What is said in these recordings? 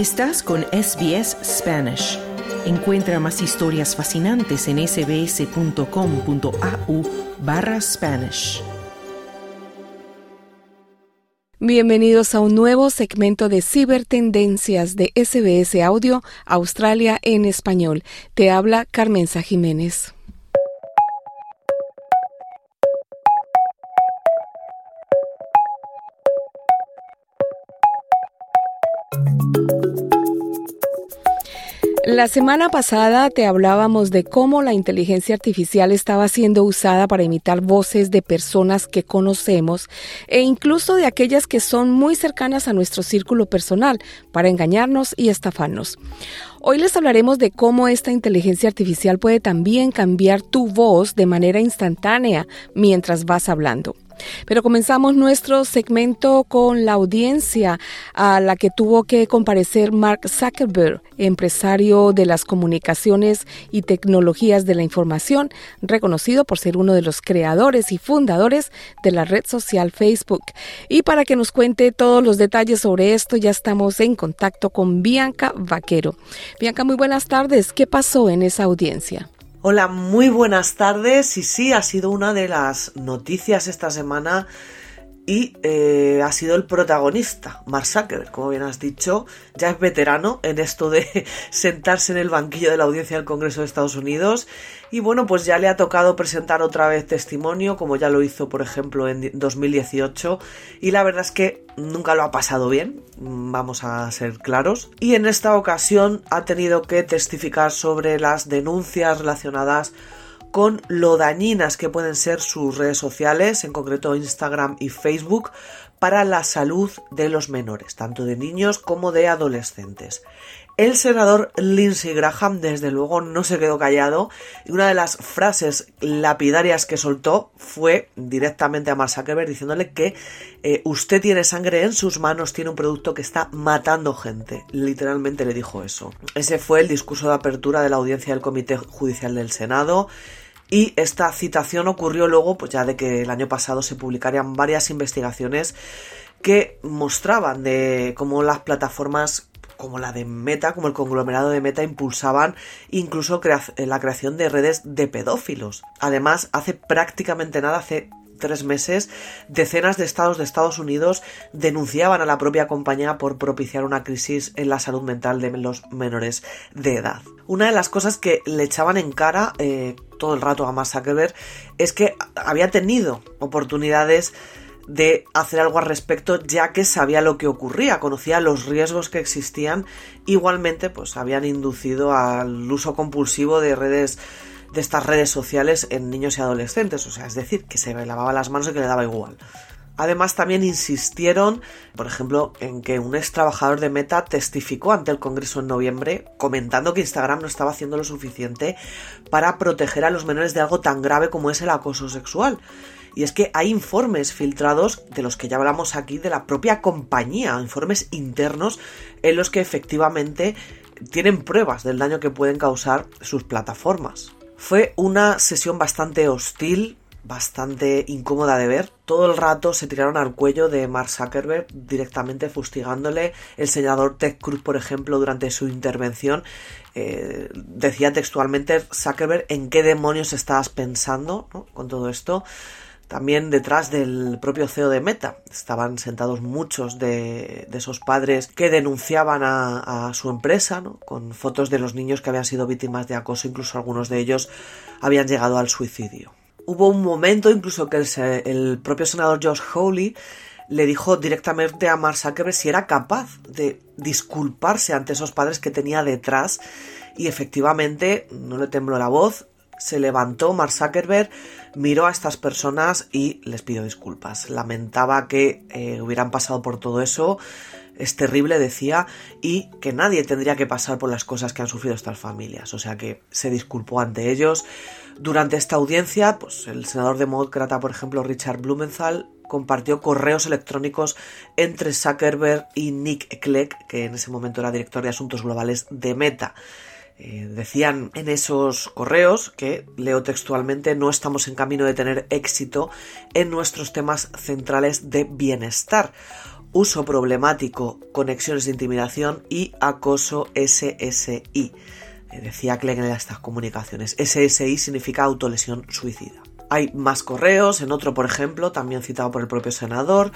Estás con SBS Spanish. Encuentra más historias fascinantes en sbs.com.au barra Spanish. Bienvenidos a un nuevo segmento de Cibertendencias de SBS Audio Australia en español. Te habla Carmenza Jiménez. La semana pasada te hablábamos de cómo la inteligencia artificial estaba siendo usada para imitar voces de personas que conocemos e incluso de aquellas que son muy cercanas a nuestro círculo personal para engañarnos y estafarnos. Hoy les hablaremos de cómo esta inteligencia artificial puede también cambiar tu voz de manera instantánea mientras vas hablando. Pero comenzamos nuestro segmento con la audiencia a la que tuvo que comparecer Mark Zuckerberg, empresario de las comunicaciones y tecnologías de la información, reconocido por ser uno de los creadores y fundadores de la red social Facebook. Y para que nos cuente todos los detalles sobre esto, ya estamos en contacto con Bianca Vaquero. Bianca, muy buenas tardes. ¿Qué pasó en esa audiencia? Hola, muy buenas tardes. Y sí, ha sido una de las noticias esta semana y eh, ha sido el protagonista, Mark Zuckerberg, como bien has dicho, ya es veterano en esto de sentarse en el banquillo de la audiencia del Congreso de Estados Unidos. Y bueno, pues ya le ha tocado presentar otra vez testimonio, como ya lo hizo, por ejemplo, en 2018 y la verdad es que nunca lo ha pasado bien, vamos a ser claros, y en esta ocasión ha tenido que testificar sobre las denuncias relacionadas lo dañinas que pueden ser sus redes sociales, en concreto Instagram y Facebook, para la salud de los menores, tanto de niños como de adolescentes. El senador Lindsey Graham, desde luego, no se quedó callado y una de las frases lapidarias que soltó fue directamente a Mark Zuckerberg diciéndole que eh, usted tiene sangre en sus manos, tiene un producto que está matando gente. Literalmente le dijo eso. Ese fue el discurso de apertura de la audiencia del Comité Judicial del Senado. Y esta citación ocurrió luego, pues ya de que el año pasado se publicarían varias investigaciones que mostraban de cómo las plataformas como la de Meta, como el conglomerado de Meta, impulsaban incluso la creación de redes de pedófilos. Además, hace prácticamente nada, hace tres meses, decenas de estados de Estados Unidos denunciaban a la propia compañía por propiciar una crisis en la salud mental de los menores de edad. Una de las cosas que le echaban en cara eh, todo el rato a Mark es que había tenido oportunidades de hacer algo al respecto ya que sabía lo que ocurría, conocía los riesgos que existían, igualmente pues habían inducido al uso compulsivo de redes de estas redes sociales en niños y adolescentes, o sea, es decir, que se lavaba las manos y que le daba igual. Además, también insistieron, por ejemplo, en que un ex trabajador de Meta testificó ante el Congreso en noviembre comentando que Instagram no estaba haciendo lo suficiente para proteger a los menores de algo tan grave como es el acoso sexual. Y es que hay informes filtrados de los que ya hablamos aquí de la propia compañía, informes internos en los que efectivamente tienen pruebas del daño que pueden causar sus plataformas. Fue una sesión bastante hostil, bastante incómoda de ver. Todo el rato se tiraron al cuello de Mark Zuckerberg directamente fustigándole. El senador Ted Cruz, por ejemplo, durante su intervención eh, decía textualmente Zuckerberg en qué demonios estabas pensando con todo esto. También detrás del propio CEO de Meta estaban sentados muchos de, esos padres que denunciaban a, su empresa, con fotos de los niños que habían sido víctimas de acoso, incluso algunos de ellos habían llegado al suicidio. Hubo un momento incluso que el, propio senador Josh Hawley le dijo directamente a Mark Zuckerberg si era capaz de disculparse ante esos padres que tenía detrás y efectivamente no le tembló la voz, se levantó Mark Zuckerberg, miró a estas personas y les pidió disculpas. Lamentaba que eh, hubieran pasado por todo eso. Es terrible, decía, y que nadie tendría que pasar por las cosas que han sufrido estas familias. O sea que se disculpó ante ellos. Durante esta audiencia, pues el senador demócrata, por ejemplo, Richard Blumenthal, compartió correos electrónicos entre Zuckerberg y Nick Clegg, que en ese momento era director de asuntos globales de Meta. Eh, decían en esos correos que, leo textualmente, no estamos en camino de tener éxito en nuestros temas centrales de bienestar. uso problemático, conexiones de intimidación y acoso SSI. Eh, decía Clegg en estas comunicaciones. SSI significa autolesión suicida. Hay más correos, en otro, por ejemplo, también citado por el propio senador,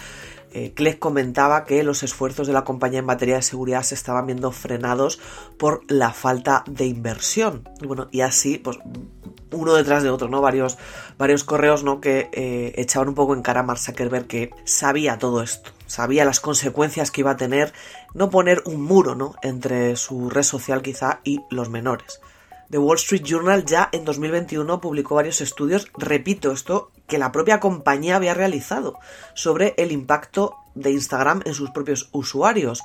eh, Clegg comentaba que los esfuerzos de la compañía en materia de seguridad se estaban viendo frenados por la falta de inversión. Y bueno, y así, pues uno detrás de otro, ¿no? Varios, varios correos, ¿no? Que eh, echaban un poco en cara a Mark Zuckerberg que sabía todo esto, sabía las consecuencias que iba a tener no poner un muro, ¿no? Entre su red social quizá y los menores. The Wall Street Journal ya en 2021 publicó varios estudios, repito esto, que la propia compañía había realizado sobre el impacto de Instagram en sus propios usuarios.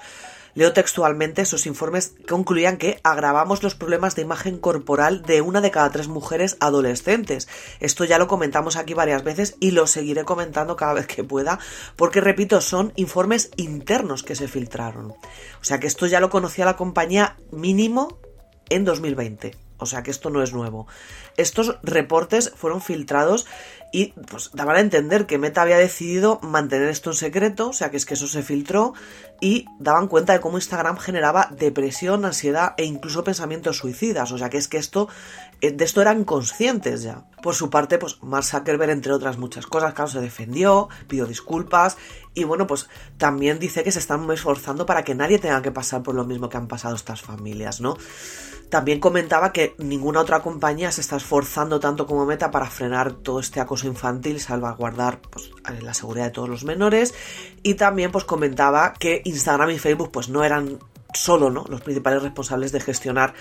Leo textualmente esos informes que concluían que agravamos los problemas de imagen corporal de una de cada tres mujeres adolescentes. Esto ya lo comentamos aquí varias veces y lo seguiré comentando cada vez que pueda, porque repito, son informes internos que se filtraron. O sea que esto ya lo conocía la compañía mínimo en 2020. O sea que esto no es nuevo. Estos reportes fueron filtrados y pues daban a entender que Meta había decidido mantener esto en secreto, o sea que es que eso se filtró y daban cuenta de cómo Instagram generaba depresión, ansiedad e incluso pensamientos suicidas, o sea que es que esto eh, de esto eran conscientes ya. Por su parte, pues Mark Zuckerberg, entre otras muchas cosas, claro, se defendió, pidió disculpas y bueno, pues también dice que se están esforzando para que nadie tenga que pasar por lo mismo que han pasado estas familias, ¿no? También comentaba que ninguna otra compañía se está esforzando tanto como Meta para frenar todo este acoso infantil salvaguardar pues, la seguridad de todos los menores. Y también pues comentaba que Instagram y Facebook pues no eran solo ¿no? los principales responsables de gestionar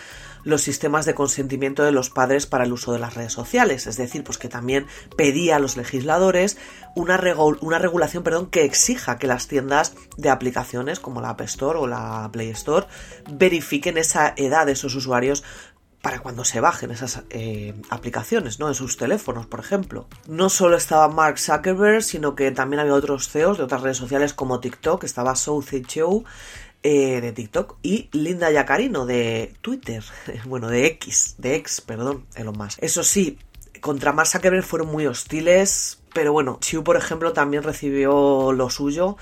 los sistemas de consentimiento de los padres para el uso de las redes sociales. Es decir, pues que también pedía a los legisladores una, una regulación perdón, que exija que las tiendas de aplicaciones como la App Store o la Play Store verifiquen esa edad de esos usuarios para cuando se bajen esas eh, aplicaciones, ¿no? En sus teléfonos, por ejemplo. No solo estaba Mark Zuckerberg, sino que también había otros CEOs de otras redes sociales como TikTok, estaba South Show, eh, de TikTok y Linda Yacarino de Twitter, bueno, de X, de X, perdón, lo más. Eso sí, contra Mark Zuckerberg fueron muy hostiles, pero bueno, Chiu, por ejemplo, también recibió lo suyo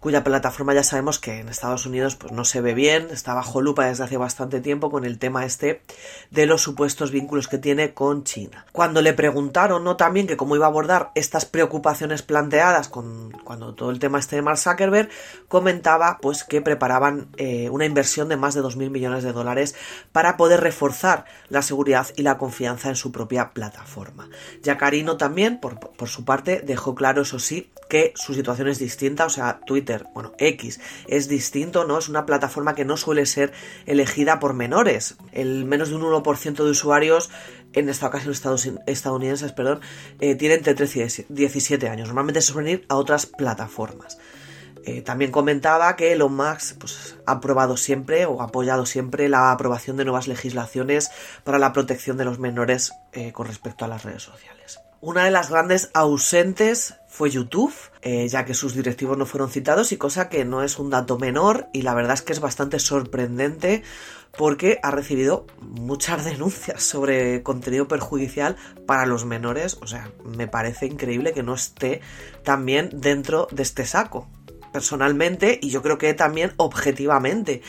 cuya plataforma ya sabemos que en Estados Unidos pues no se ve bien, está bajo lupa desde hace bastante tiempo con el tema este de los supuestos vínculos que tiene con China. Cuando le preguntaron, ¿no? También que cómo iba a abordar estas preocupaciones planteadas con cuando todo el tema este de Mark Zuckerberg, comentaba pues que preparaban eh, una inversión de más de 2.000 millones de dólares para poder reforzar la seguridad y la confianza en su propia plataforma. Yacarino también, por, por su parte, dejó claro, eso sí, que su situación es distinta, o sea, Bueno, X, es distinto, ¿no? Es una plataforma que no suele ser elegida por menores. El menos de un 1% de usuarios, en esta ocasión estadounidenses, perdón, eh, tienen entre 13 y 17 años. Normalmente se suelen ir a otras plataformas. Eh, también comentaba que Elon Musk pues, ha aprobado siempre o ha apoyado siempre la aprobación de nuevas legislaciones para la protección de los menores eh, con respecto a las redes sociales. Una de las grandes ausentes fue YouTube, eh, ya que sus directivos no fueron citados y cosa que no es un dato menor y la verdad es que es bastante sorprendente porque ha recibido muchas denuncias sobre contenido perjudicial para los menores, o sea, me parece increíble que no esté también dentro de este saco, personalmente y yo creo que también objetivamente.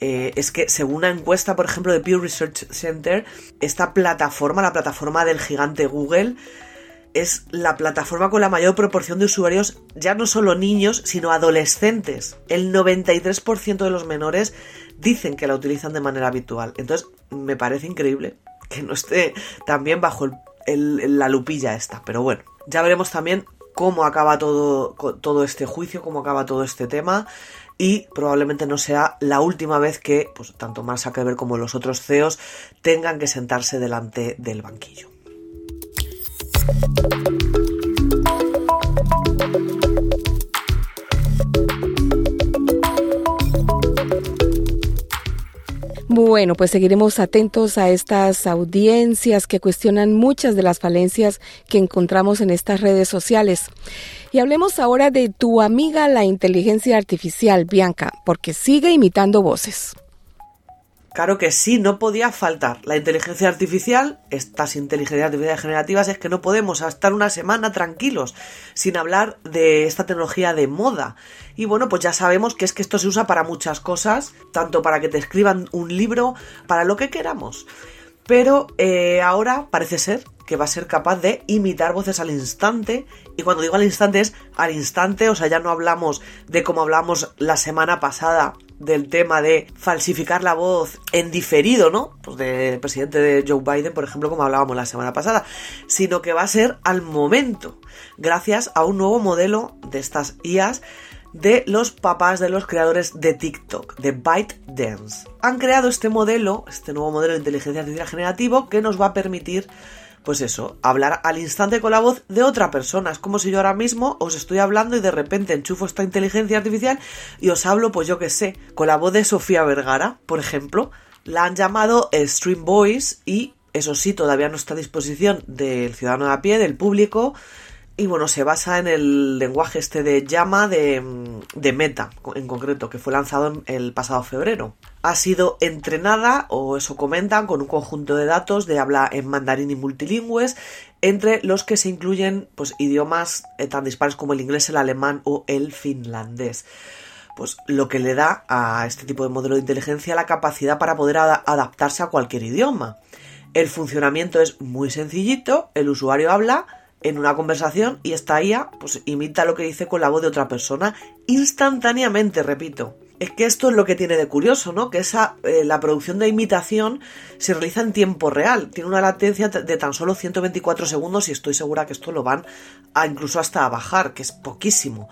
Eh, es que según una encuesta, por ejemplo, de Pew Research Center, esta plataforma, la plataforma del gigante Google, es la plataforma con la mayor proporción de usuarios, ya no solo niños, sino adolescentes. El 93% de los menores dicen que la utilizan de manera habitual. Entonces, me parece increíble que no esté también bajo la lupilla esta. Pero bueno, ya veremos también cómo acaba todo, todo este juicio, cómo acaba todo este tema y probablemente no sea la última vez que pues, tanto Mark Zuckerberg como los otros CEOs tengan que sentarse delante del banquillo. Bueno, pues seguiremos atentos a estas audiencias que cuestionan muchas de las falencias que encontramos en estas redes sociales. Y hablemos ahora de tu amiga la inteligencia artificial, Bianca, porque sigue imitando voces. Claro que sí, no podía faltar. La inteligencia artificial, estas inteligencias artificiales generativas, es que no podemos estar una semana tranquilos sin hablar de esta tecnología de moda. Y bueno, pues ya sabemos que es que esto se usa para muchas cosas, tanto para que te escriban un libro, para lo que queramos. Pero eh, ahora parece ser que va a ser capaz de imitar voces al instante. Y cuando digo al instante es al instante, o sea, ya no hablamos de como hablamos la semana pasada del tema de falsificar la voz en diferido, ¿no? Pues del presidente de Joe Biden, por ejemplo, como hablábamos la semana pasada, sino que va a ser al momento, gracias a un nuevo modelo de estas IAs de los papás de los creadores de TikTok, de ByteDance. Han creado este modelo, este nuevo modelo de inteligencia artificial generativo que nos va a permitir pues eso, hablar al instante con la voz de otra persona. Es como si yo ahora mismo os estoy hablando y de repente enchufo esta inteligencia artificial y os hablo, pues yo qué sé, con la voz de Sofía Vergara, por ejemplo. La han llamado Stream Voice y eso sí, todavía no está a disposición del ciudadano de a pie, del público. Y bueno, se basa en el lenguaje este de llama de, Meta, en concreto, que fue lanzado el pasado febrero. Ha sido entrenada, o eso comentan, con un conjunto de datos de habla en mandarín y multilingües, entre los que se incluyen pues, idiomas eh, tan dispares como el inglés, el alemán o el finlandés pues lo que le da a este tipo de modelo de inteligencia la capacidad para poder adaptarse a cualquier idioma. El funcionamiento es muy sencillito, el usuario habla, en una conversación y esta IA pues imita lo que dice con la voz de otra persona instantáneamente, repito. Es que esto es lo que tiene de curioso, ¿no? Que esa, eh, la producción de imitación se realiza en tiempo real. Tiene una latencia de tan solo 124 segundos y estoy segura que esto lo van a incluso hasta a bajar, que es poquísimo.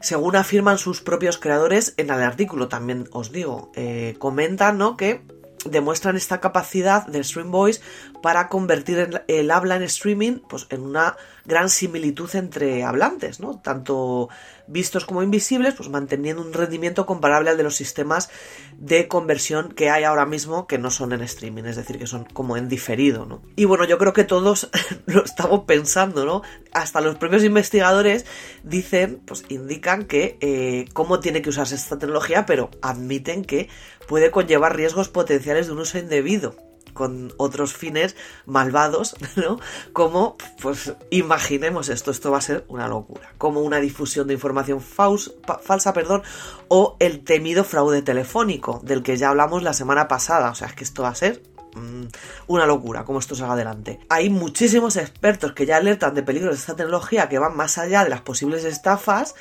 Según afirman sus propios creadores en el artículo, también os digo, eh, comentan, ¿no? Que demuestran esta capacidad del Stream Voice para convertir el, habla en streaming pues, en una gran similitud entre hablantes, ¿no? Tanto vistos como invisibles, pues manteniendo un rendimiento comparable al de los sistemas de conversión que hay ahora mismo que no son en streaming, es decir, que son como en diferido. Y bueno, yo creo que todos lo estamos pensando, ¿no? Hasta los propios investigadores dicen, pues indican que eh, cómo tiene que usarse esta tecnología, pero admiten que puede conllevar riesgos potenciales de un uso indebido con otros fines malvados, ¿no? Como, pues imaginemos esto, esto va a ser una locura, como una difusión de información falsa, perdón, o el temido fraude telefónico, del que ya hablamos la semana pasada, o sea, es que esto va a ser mm, una locura, como esto salga adelante. Hay muchísimos expertos que ya alertan de peligros de esta tecnología que van más allá de las posibles estafas,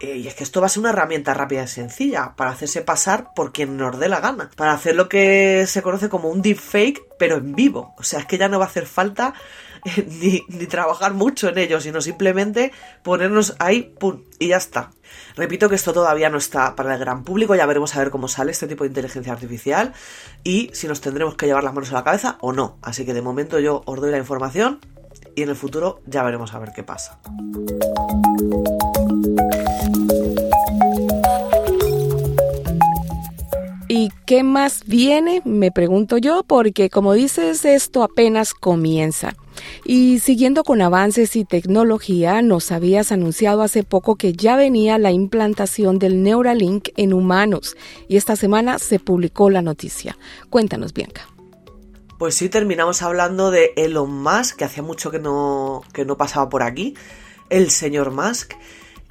eh, y es que esto va a ser una herramienta rápida y sencilla para hacerse pasar por quien nos dé la gana. Para hacer lo que se conoce como un deepfake, pero en vivo. O sea, es que ya no va a hacer falta eh, ni, trabajar mucho en ello, sino simplemente ponernos ahí, pum, y ya está. Repito que esto todavía no está para el gran público, ya veremos a ver cómo sale este tipo de inteligencia artificial y si nos tendremos que llevar las manos a la cabeza o no. Así que de momento yo os doy la información y en el futuro ya veremos a ver qué pasa. Qué más viene? Me pregunto yo, porque como dices, esto apenas comienza. Y siguiendo con avances y tecnología, nos habías anunciado hace poco que ya venía la implantación del Neuralink en humanos y esta semana se publicó la noticia. Cuéntanos, Bianca. Pues sí, terminamos hablando de Elon Musk, que hacía mucho que no, que no pasaba por aquí, el señor Musk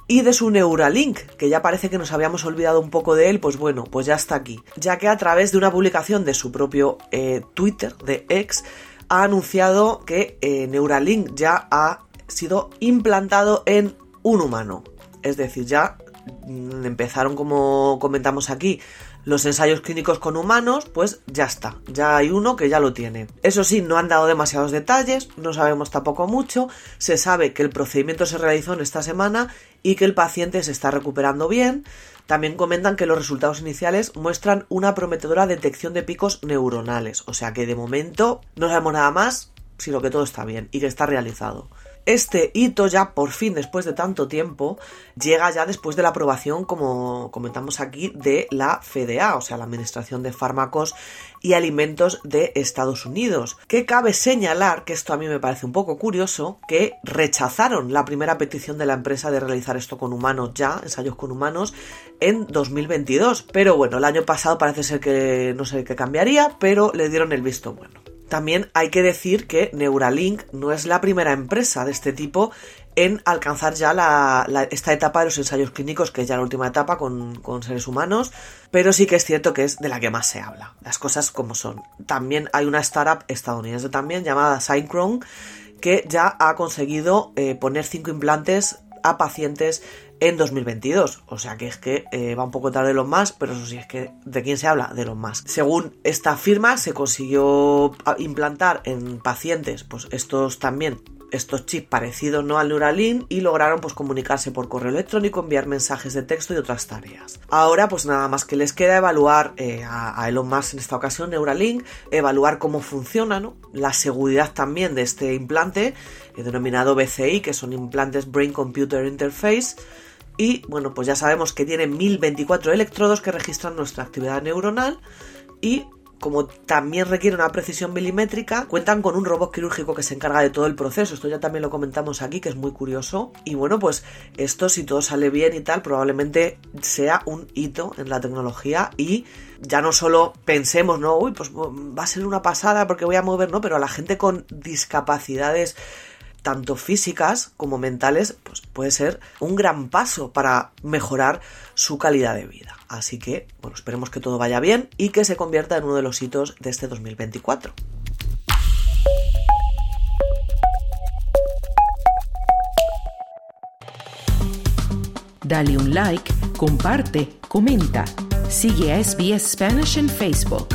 y de su Neuralink, que ya parece que nos habíamos olvidado un poco de él, pues bueno, pues ya está aquí, ya que a través de una publicación de su propio eh, Twitter, de X, ha anunciado que eh, Neuralink ya ha sido implantado en un humano. Es decir, ya mm, empezaron como comentamos aquí los ensayos clínicos con humanos, pues ya está, ya hay uno que ya lo tiene. Eso sí, no han dado demasiados detalles, no sabemos tampoco mucho, se sabe que el procedimiento se realizó en esta semana y que el paciente se está recuperando bien. También comentan que los resultados iniciales muestran una prometedora detección de picos neuronales, o sea que de momento no sabemos nada más, sino que todo está bien y que está realizado. Este hito ya por fin, después de tanto tiempo, llega ya después de la aprobación, como comentamos aquí, de la FDA, o sea, la Administración de Fármacos y Alimentos de Estados Unidos. Que cabe señalar, que esto a mí me parece un poco curioso, que rechazaron la primera petición de la empresa de realizar esto con humanos ya, ensayos con humanos, en 2022. Pero bueno, el año pasado parece ser que no sé qué cambiaría, pero le dieron el visto bueno. También hay que decir que Neuralink no es la primera empresa de este tipo en alcanzar ya esta etapa de los ensayos clínicos, que es ya la última etapa con, seres humanos, pero sí que es cierto que es de la que más se habla, las cosas como son. También hay una startup estadounidense también llamada Synchron que ya ha conseguido eh, poner cinco implantes a pacientes en 2022. O sea que es que eh, va un poco tarde de los más, pero eso sí es que de quién se habla, de los más. Según esta firma, se consiguió implantar en pacientes, pues estos también estos chips parecidos ¿no? al Neuralink y lograron pues comunicarse por correo electrónico, enviar mensajes de texto y otras tareas. Ahora pues nada más que les queda evaluar eh, a, Elon Musk en esta ocasión Neuralink, evaluar cómo funciona, ¿no? la seguridad también de este implante eh, denominado BCI, que son implantes Brain Computer Interface y bueno, pues ya sabemos que tiene 1024 electrodos que registran nuestra actividad neuronal y como también requiere una precisión milimétrica, cuentan con un robot quirúrgico que se encarga de todo el proceso. Esto ya también lo comentamos aquí, que es muy curioso. Y bueno, pues esto, si todo sale bien y tal, probablemente sea un hito en la tecnología y ya no solo pensemos, no, uy, pues va a ser una pasada porque voy a mover, no, pero a la gente con discapacidades tanto físicas como mentales, pues puede ser un gran paso para mejorar su calidad de vida. Así que, bueno, esperemos que todo vaya bien y que se convierta en uno de los hitos de este 2024. Dale un like, comparte, comenta. Sigue a SBS Spanish en Facebook.